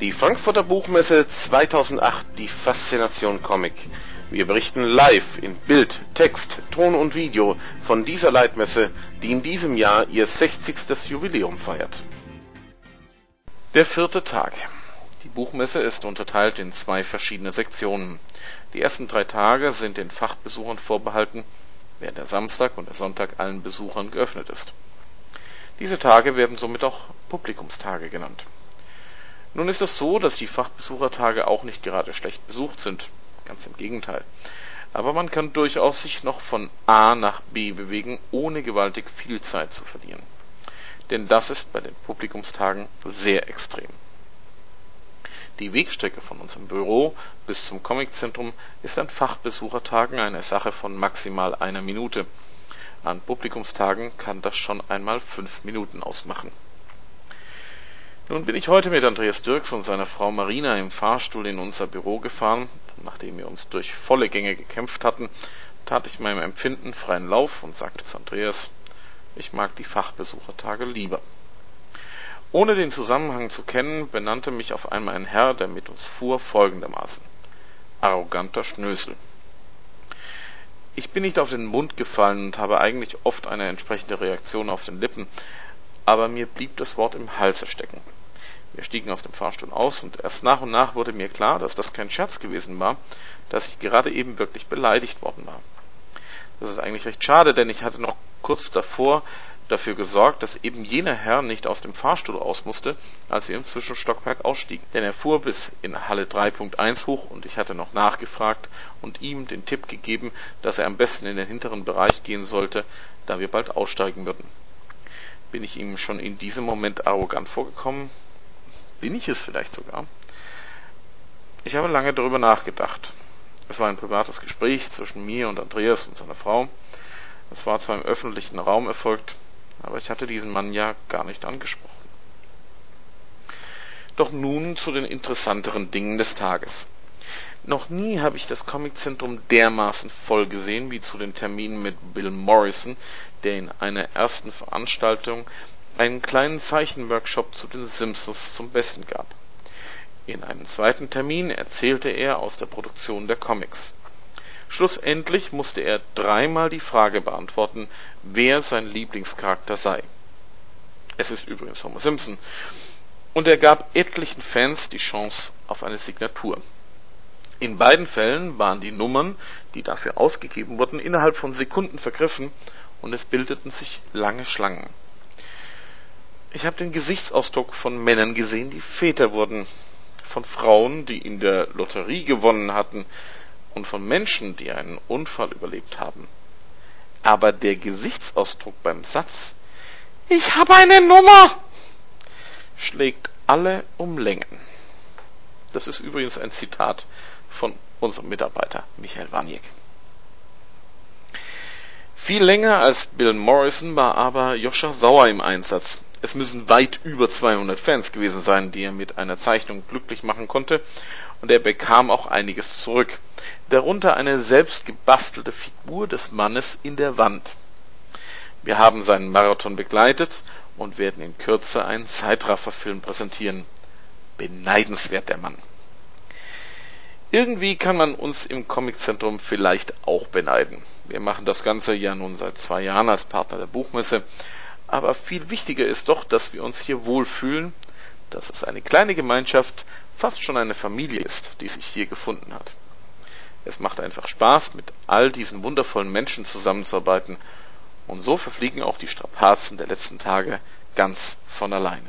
Die Frankfurter Buchmesse 2008, die Faszination Comic. Wir berichten live in Bild, Text, Ton und Video von dieser Leitmesse, die in diesem Jahr ihr 60. Jubiläum feiert. Der vierte Tag. Die Buchmesse ist unterteilt in zwei verschiedene Sektionen. Die ersten drei Tage sind den Fachbesuchern vorbehalten, während der Samstag und der Sonntag allen Besuchern geöffnet ist. Diese Tage werden somit auch Publikumstage genannt. Nun ist es so, dass die Fachbesuchertage auch nicht gerade schlecht besucht sind, ganz im Gegenteil. Aber man kann durchaus sich noch von A nach B bewegen, ohne gewaltig viel Zeit zu verlieren. Denn das ist bei den Publikumstagen sehr extrem. Die Wegstrecke von unserem Büro bis zum Comiczentrum ist an Fachbesuchertagen eine Sache von maximal einer Minute. An Publikumstagen kann das schon einmal fünf Minuten ausmachen. Nun bin ich heute mit Andreas Dirks und seiner Frau Marina im Fahrstuhl in unser Büro gefahren. Nachdem wir uns durch volle Gänge gekämpft hatten, tat ich meinem Empfinden freien Lauf und sagte zu Andreas, ich mag die Fachbesuchertage lieber. Ohne den Zusammenhang zu kennen, benannte mich auf einmal ein Herr, der mit uns fuhr, folgendermaßen. Arroganter Schnösel. Ich bin nicht auf den Mund gefallen und habe eigentlich oft eine entsprechende Reaktion auf den Lippen, aber mir blieb das Wort im Halse stecken. Wir stiegen aus dem Fahrstuhl aus und erst nach und nach wurde mir klar, dass das kein Scherz gewesen war, dass ich gerade eben wirklich beleidigt worden war. Das ist eigentlich recht schade, denn ich hatte noch kurz davor dafür gesorgt, dass eben jener Herr nicht aus dem Fahrstuhl aus musste, als wir im Zwischenstockwerk ausstiegen. Denn er fuhr bis in Halle 3.1 hoch und ich hatte noch nachgefragt und ihm den Tipp gegeben, dass er am besten in den hinteren Bereich gehen sollte, da wir bald aussteigen würden. Bin ich ihm schon in diesem Moment arrogant vorgekommen? Bin ich es vielleicht sogar? Ich habe lange darüber nachgedacht. Es war ein privates Gespräch zwischen mir und Andreas und seiner Frau. Es war zwar im öffentlichen Raum erfolgt, aber ich hatte diesen Mann ja gar nicht angesprochen. Doch nun zu den interessanteren Dingen des Tages. Noch nie habe ich das Comiczentrum dermaßen voll gesehen wie zu den Terminen mit Bill Morrison, der in einer ersten Veranstaltung einen kleinen Zeichenworkshop zu den Simpsons zum Besten gab. In einem zweiten Termin erzählte er aus der Produktion der Comics. Schlussendlich musste er dreimal die Frage beantworten, wer sein Lieblingscharakter sei. Es ist übrigens Homer Simpson. Und er gab etlichen Fans die Chance auf eine Signatur. In beiden Fällen waren die Nummern, die dafür ausgegeben wurden, innerhalb von Sekunden vergriffen und es bildeten sich lange Schlangen. Ich habe den Gesichtsausdruck von Männern gesehen, die Väter wurden, von Frauen, die in der Lotterie gewonnen hatten, und von Menschen, die einen Unfall überlebt haben. Aber der Gesichtsausdruck beim Satz Ich habe eine Nummer schlägt alle um Längen. Das ist übrigens ein Zitat von unserem Mitarbeiter Michael Waniek. Viel länger als Bill Morrison war aber Joscha Sauer im Einsatz. Es müssen weit über 200 Fans gewesen sein, die er mit einer Zeichnung glücklich machen konnte, und er bekam auch einiges zurück. Darunter eine selbst gebastelte Figur des Mannes in der Wand. Wir haben seinen Marathon begleitet und werden in Kürze einen Zeitrafferfilm präsentieren. Beneidenswert der Mann. Irgendwie kann man uns im Comiczentrum vielleicht auch beneiden. Wir machen das Ganze ja nun seit zwei Jahren als Partner der Buchmesse aber viel wichtiger ist doch, dass wir uns hier wohlfühlen, dass es eine kleine Gemeinschaft, fast schon eine Familie ist, die sich hier gefunden hat. Es macht einfach Spaß, mit all diesen wundervollen Menschen zusammenzuarbeiten, und so verfliegen auch die Strapazen der letzten Tage ganz von alleine.